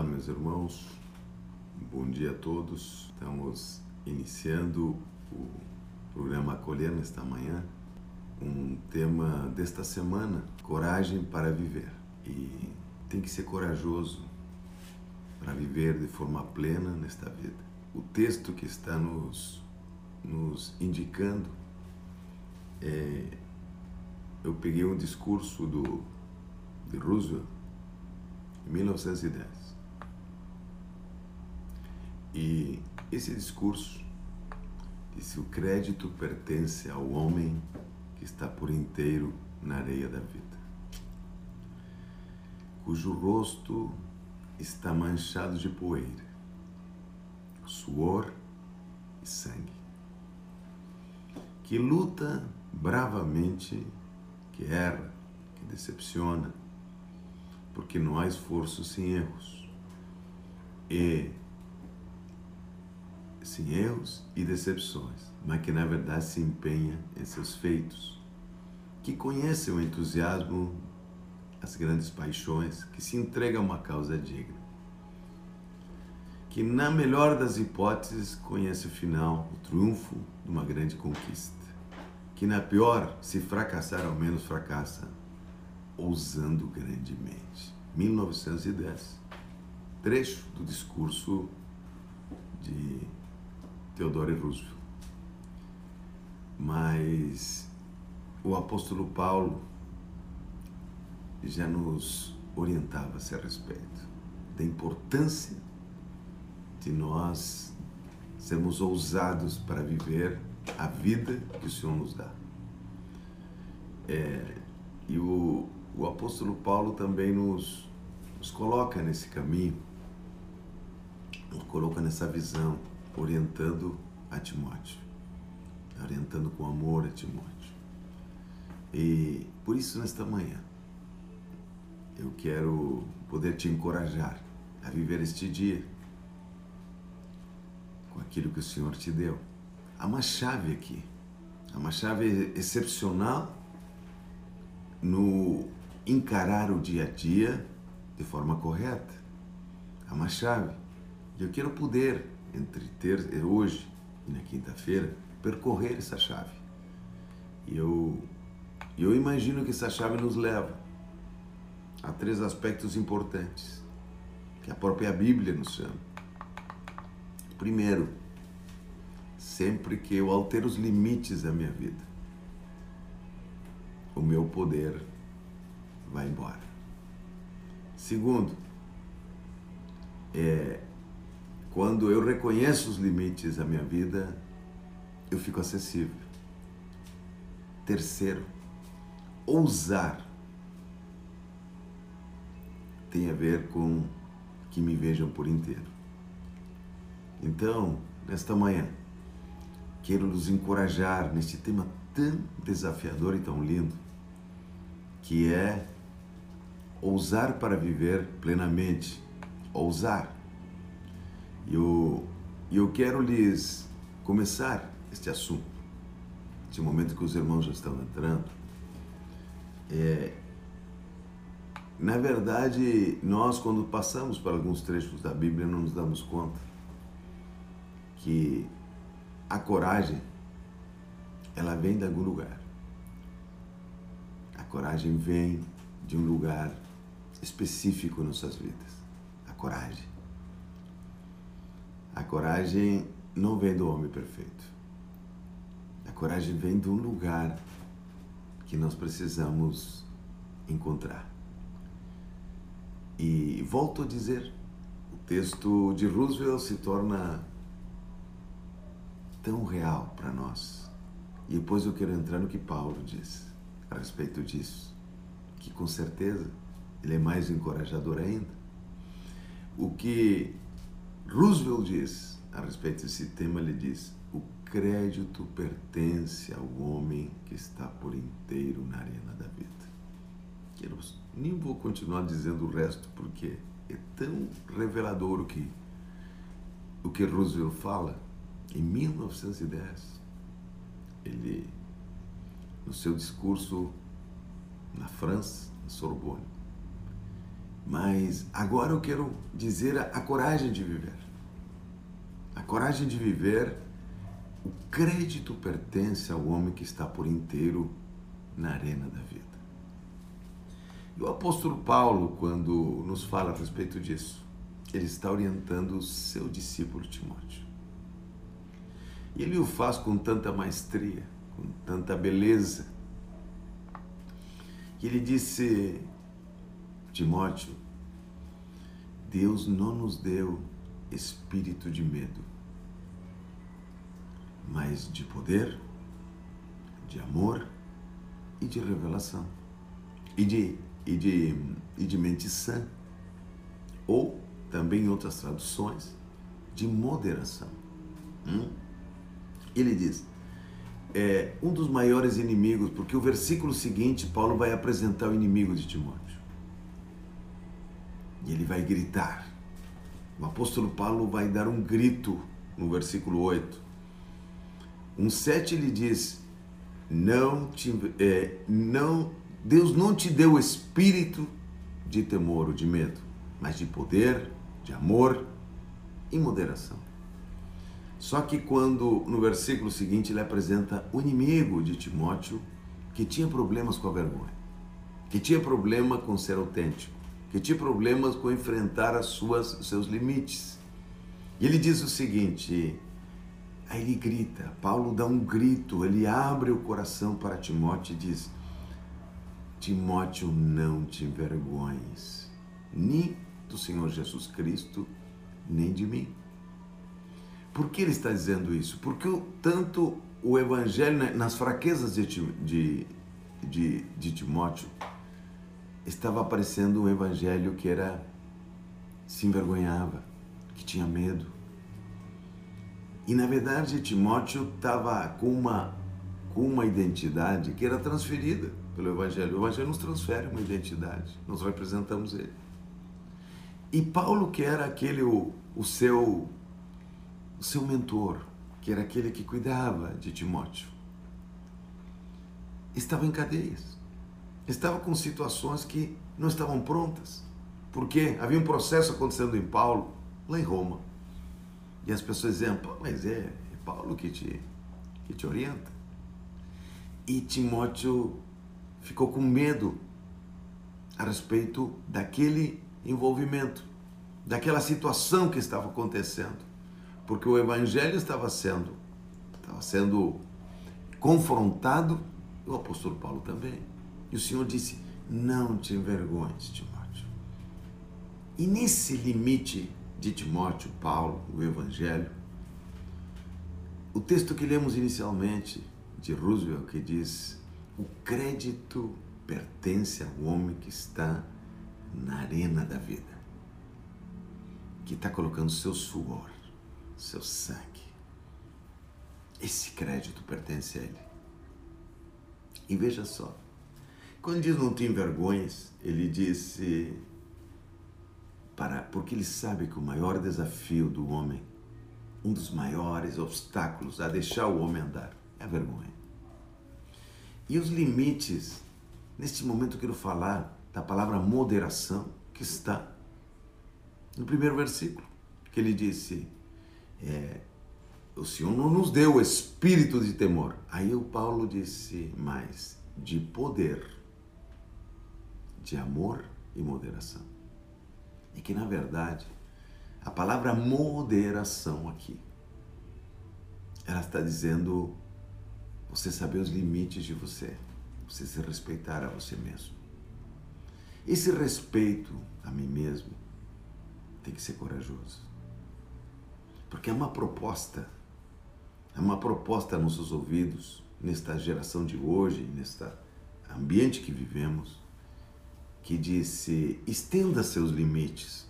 Olá, meus irmãos, bom dia a todos. Estamos iniciando o programa Acolher nesta manhã. Um tema desta semana: coragem para viver. E tem que ser corajoso para viver de forma plena nesta vida. O texto que está nos, nos indicando é. Eu peguei um discurso do, de Roosevelt em 1910 e esse discurso disse: o crédito pertence ao homem que está por inteiro na areia da vida, cujo rosto está manchado de poeira, suor e sangue, que luta bravamente, que erra, que decepciona, porque não há esforço sem erros. E sem erros e decepções, mas que na verdade se empenha em seus feitos, que conhece o entusiasmo, as grandes paixões, que se entrega a uma causa digna, que na melhor das hipóteses conhece o final, o triunfo de uma grande conquista, que na pior, se fracassar, ao menos fracassa, ousando grandemente. 1910, trecho do discurso de Theodore Roosevelt. Mas o apóstolo Paulo já nos orientava a esse respeito da importância de nós sermos ousados para viver a vida que o Senhor nos dá. É, e o, o apóstolo Paulo também nos, nos coloca nesse caminho, nos coloca nessa visão orientando a Timóteo, orientando com amor a Timóteo. E por isso, nesta manhã, eu quero poder te encorajar a viver este dia com aquilo que o Senhor te deu. Há uma chave aqui, há uma chave excepcional no encarar o dia a dia de forma correta. Há uma chave. E eu quero poder entre ter eh, hoje e na quinta-feira percorrer essa chave. E eu, eu imagino que essa chave nos leva a três aspectos importantes que a própria Bíblia nos chama. Primeiro, sempre que eu altero os limites da minha vida, o meu poder vai embora. Segundo, é, quando eu reconheço os limites da minha vida, eu fico acessível. Terceiro, ousar tem a ver com que me vejam por inteiro. Então, nesta manhã, quero nos encorajar neste tema tão desafiador e tão lindo, que é ousar para viver plenamente. Ousar eu, eu quero lhes começar este assunto, este momento que os irmãos já estão entrando. É, na verdade, nós, quando passamos por alguns trechos da Bíblia, não nos damos conta que a coragem ela vem de algum lugar. A coragem vem de um lugar específico em nossas vidas. A coragem. A coragem não vem do homem perfeito. A coragem vem de um lugar que nós precisamos encontrar. E volto a dizer, o texto de Roosevelt se torna tão real para nós. E depois eu quero entrar no que Paulo diz a respeito disso, que com certeza ele é mais encorajador ainda. O que Roosevelt diz a respeito desse tema, ele diz: o crédito pertence ao homem que está por inteiro na arena da vida. Eu nem vou continuar dizendo o resto porque é tão revelador o que o que Roosevelt fala em 1910. Ele no seu discurso na França, na Sorbonne, Mas agora eu quero dizer a, a coragem de viver. A coragem de viver, o crédito pertence ao homem que está por inteiro na arena da vida. E o apóstolo Paulo, quando nos fala a respeito disso, ele está orientando o seu discípulo Timóteo. E ele o faz com tanta maestria, com tanta beleza. E ele disse: Timóteo, Deus não nos deu espírito de medo, mas de poder, de amor e de revelação, e de, e de, e de mente sã, ou também em outras traduções, de moderação. Hum? Ele diz: é, um dos maiores inimigos, porque o versículo seguinte, Paulo vai apresentar o inimigo de Timóteo. E ele vai gritar. O apóstolo Paulo vai dar um grito no versículo 8. Um 7 ele diz: não te, é, não, Deus não te deu espírito de temor ou de medo, mas de poder, de amor e moderação. Só que quando no versículo seguinte ele apresenta o inimigo de Timóteo, que tinha problemas com a vergonha, que tinha problema com ser autêntico, que tinha problemas com enfrentar as suas, seus limites. E ele diz o seguinte: aí ele grita, Paulo dá um grito, ele abre o coração para Timóteo e diz: Timóteo, não te envergonhes, nem do Senhor Jesus Cristo, nem de mim. Por que ele está dizendo isso? Porque tanto o Evangelho, nas fraquezas de, de, de, de Timóteo, estava aparecendo um evangelho que era se envergonhava, que tinha medo. E na verdade Timóteo estava com uma com uma identidade que era transferida pelo evangelho. O evangelho nos transfere uma identidade, nós representamos ele. E Paulo, que era aquele o, o seu o seu mentor, que era aquele que cuidava de Timóteo, estava em cadeias estava com situações que não estavam prontas. Porque havia um processo acontecendo em Paulo, lá em Roma. E as pessoas diziam, mas é, é Paulo que te, que te orienta. E Timóteo ficou com medo a respeito daquele envolvimento, daquela situação que estava acontecendo. Porque o evangelho estava sendo, estava sendo confrontado, e o apóstolo Paulo também. E o Senhor disse: Não te envergonhes, Timóteo. E nesse limite de Timóteo, Paulo, o Evangelho, o texto que lemos inicialmente de Roosevelt que diz: O crédito pertence ao homem que está na arena da vida, que está colocando seu suor, seu sangue. Esse crédito pertence a ele. E veja só, quando diz não tem vergonhas, ele disse para porque ele sabe que o maior desafio do homem, um dos maiores obstáculos a deixar o homem andar é a vergonha. E os limites, neste momento eu quero falar da palavra moderação que está no primeiro versículo, que ele disse, é, o Senhor não nos deu espírito de temor. Aí o Paulo disse mais, de poder de amor e moderação. E que, na verdade, a palavra moderação aqui, ela está dizendo você saber os limites de você, você se respeitar a você mesmo. Esse respeito a mim mesmo tem que ser corajoso. Porque é uma proposta, é uma proposta a nossos ouvidos, nesta geração de hoje, neste ambiente que vivemos, que disse: estenda seus limites.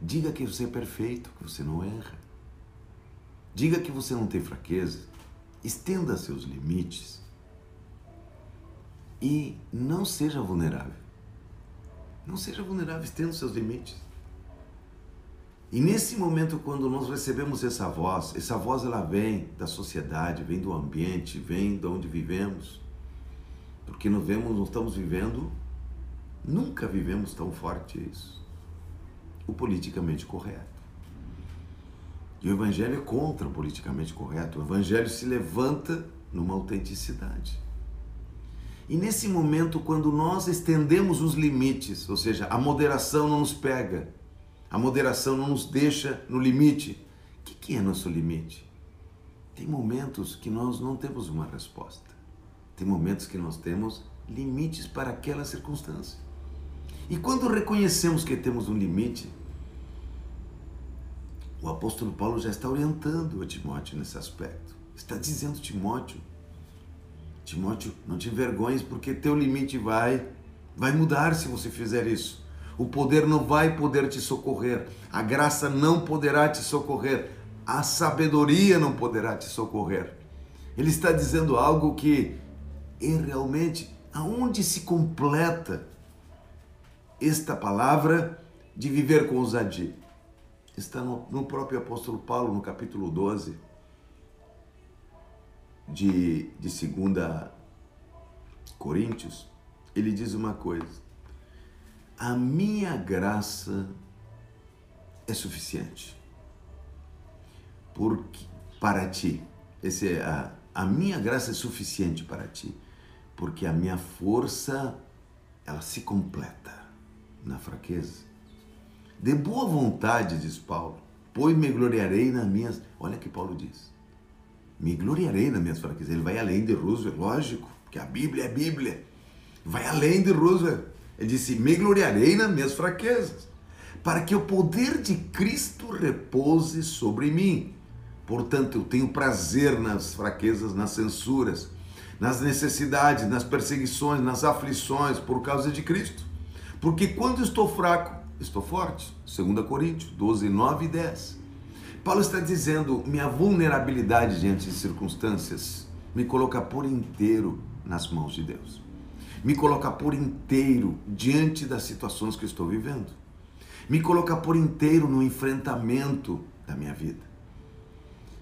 Diga que você é perfeito, que você não erra. Diga que você não tem fraqueza. Estenda seus limites. E não seja vulnerável. Não seja vulnerável, estenda seus limites. E nesse momento, quando nós recebemos essa voz, essa voz ela vem da sociedade, vem do ambiente, vem de onde vivemos. Porque nós vemos, nós estamos vivendo Nunca vivemos tão forte isso. O politicamente correto. E o Evangelho é contra o politicamente correto. O Evangelho se levanta numa autenticidade. E nesse momento, quando nós estendemos os limites, ou seja, a moderação não nos pega, a moderação não nos deixa no limite. O que é nosso limite? Tem momentos que nós não temos uma resposta. Tem momentos que nós temos limites para aquela circunstância. E quando reconhecemos que temos um limite, o apóstolo Paulo já está orientando a Timóteo nesse aspecto. Está dizendo, Timóteo, Timóteo, não te envergonhes, porque teu limite vai, vai mudar se você fizer isso. O poder não vai poder te socorrer, a graça não poderá te socorrer, a sabedoria não poderá te socorrer. Ele está dizendo algo que realmente aonde se completa esta palavra de viver com ousadia. Está no, no próprio apóstolo Paulo, no capítulo 12 de, de 2 Coríntios, ele diz uma coisa: A minha graça é suficiente porque, para ti. Esse é a, a minha graça é suficiente para ti, porque a minha força ela se completa na fraqueza. De boa vontade, diz Paulo, pois me gloriarei nas minhas. Olha que Paulo diz me gloriarei nas minhas fraquezas. Ele vai além de Roosevelt, lógico, porque a Bíblia é Bíblia. Vai além de Roosevelt. Ele disse: Me gloriarei nas minhas fraquezas, para que o poder de Cristo repouse sobre mim. Portanto, eu tenho prazer nas fraquezas, nas censuras, nas necessidades, nas perseguições, nas aflições por causa de Cristo. Porque quando estou fraco, estou forte. 2 Coríntios 12, 9 e 10. Paulo está dizendo: minha vulnerabilidade diante de circunstâncias me coloca por inteiro nas mãos de Deus. Me coloca por inteiro diante das situações que estou vivendo. Me coloca por inteiro no enfrentamento da minha vida.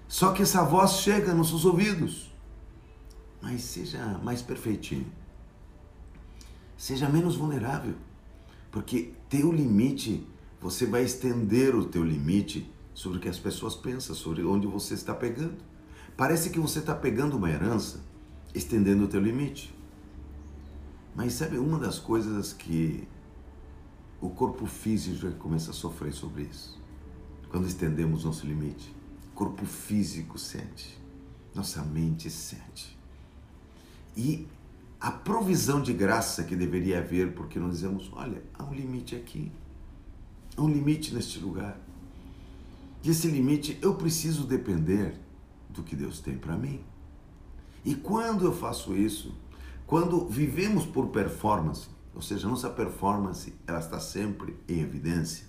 Só que essa voz chega nos seus ouvidos. Mas seja mais perfeitinho. Seja menos vulnerável. Porque teu limite, você vai estender o teu limite sobre o que as pessoas pensam, sobre onde você está pegando. Parece que você está pegando uma herança, estendendo o teu limite. Mas sabe uma das coisas que o corpo físico já começa a sofrer sobre isso? Quando estendemos nosso limite. O corpo físico sente, nossa mente sente. E a provisão de graça que deveria haver, porque nós dizemos, olha, há um limite aqui, há um limite neste lugar esse limite eu preciso depender do que Deus tem para mim. E quando eu faço isso, quando vivemos por performance, ou seja, nossa performance ela está sempre em evidência,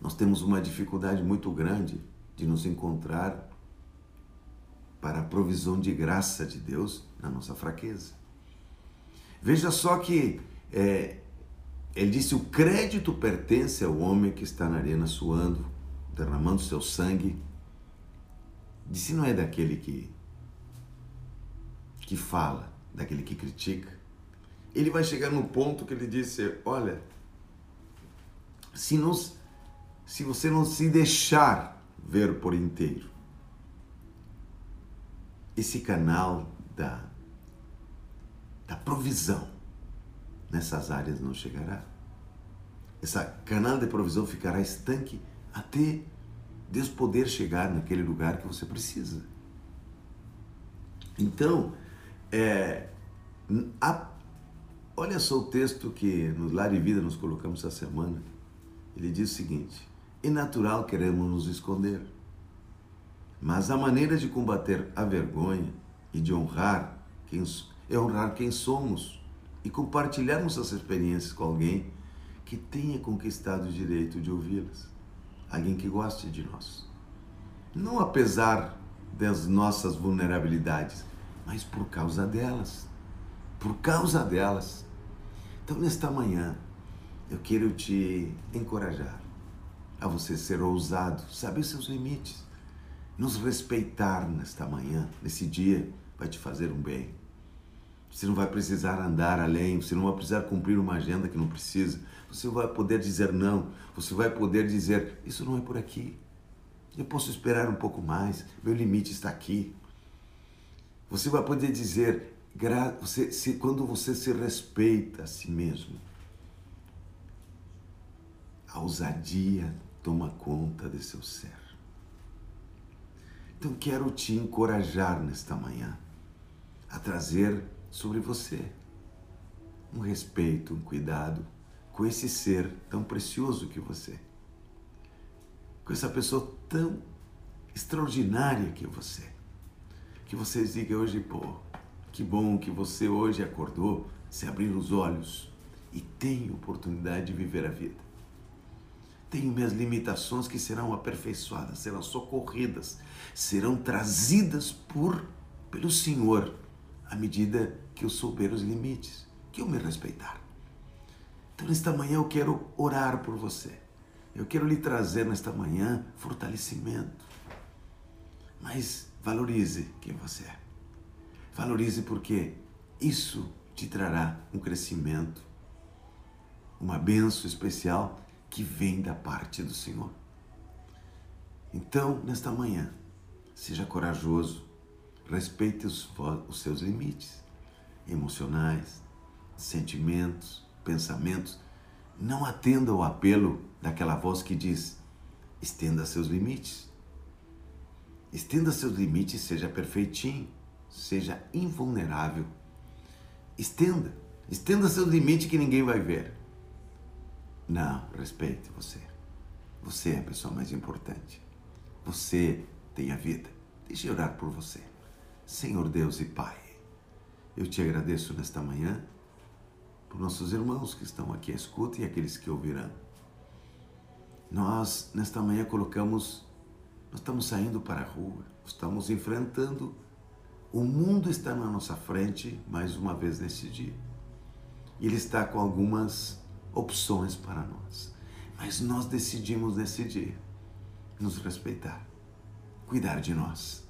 nós temos uma dificuldade muito grande de nos encontrar para a provisão de graça de Deus na nossa fraqueza. Veja só que é, ele disse: o crédito pertence ao homem que está na arena suando, derramando seu sangue. Disse: não é daquele que, que fala, daquele que critica. Ele vai chegar no ponto que ele disse: olha, se, não, se você não se deixar ver por inteiro, esse canal da, da provisão nessas áreas não chegará. Esse canal de provisão ficará estanque até Deus poder chegar naquele lugar que você precisa. Então, é, a, olha só o texto que no Lar e Vida nos colocamos essa semana. Ele diz o seguinte: é natural queremos nos esconder, mas a maneira de combater a vergonha e de honrar quem, é honrar quem somos e compartilharmos essas experiências com alguém que tenha conquistado o direito de ouvi-las. Alguém que goste de nós. Não apesar das nossas vulnerabilidades, mas por causa delas. Por causa delas. Então, nesta manhã, eu quero te encorajar a você ser ousado, saber seus limites, nos respeitar nesta manhã, nesse dia, vai te fazer um bem Você não vai precisar andar além, você não vai precisar cumprir uma agenda que não precisa. Você vai poder dizer não, você vai poder dizer: Isso não é por aqui. Eu posso esperar um pouco mais, meu limite está aqui. Você vai poder dizer: você, se, quando você se respeita a si mesmo, a ousadia toma conta de seu ser. Então quero te encorajar nesta manhã a trazer sobre você um respeito, um cuidado com esse ser tão precioso que você, com essa pessoa tão extraordinária que você. Que você diga hoje, pô, que bom que você hoje acordou, se abrir os olhos e tem oportunidade de viver a vida. Tenho minhas limitações que serão aperfeiçoadas, serão socorridas, serão trazidas por pelo Senhor à medida que eu souber os limites, que eu me respeitar. Então, nesta manhã, eu quero orar por você. Eu quero lhe trazer nesta manhã fortalecimento. Mas valorize quem você é. Valorize porque isso te trará um crescimento, uma benção especial que vem da parte do Senhor. Então, nesta manhã, seja corajoso, respeite os, os seus limites emocionais, sentimentos, pensamentos, não atenda ao apelo daquela voz que diz: estenda seus limites. Estenda seus limites, seja perfeitinho, seja invulnerável. Estenda, estenda seus limites que ninguém vai ver. Não, respeite você. Você é a pessoa mais importante. Você tem a vida. Deixe orar por você. Senhor Deus e Pai, eu te agradeço nesta manhã por nossos irmãos que estão aqui à escuta e aqueles que ouvirão. Nós, nesta manhã, colocamos, nós estamos saindo para a rua, estamos enfrentando, o mundo está na nossa frente mais uma vez nesse dia. Ele está com algumas opções para nós. Mas nós decidimos dia nos respeitar, cuidar de nós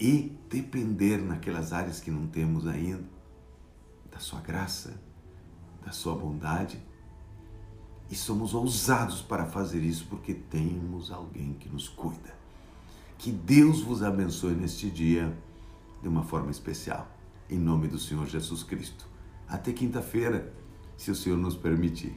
e depender naquelas áreas que não temos ainda da sua graça, da sua bondade. E somos ousados para fazer isso porque temos alguém que nos cuida. Que Deus vos abençoe neste dia de uma forma especial. Em nome do Senhor Jesus Cristo. Até quinta-feira, se o Senhor nos permitir.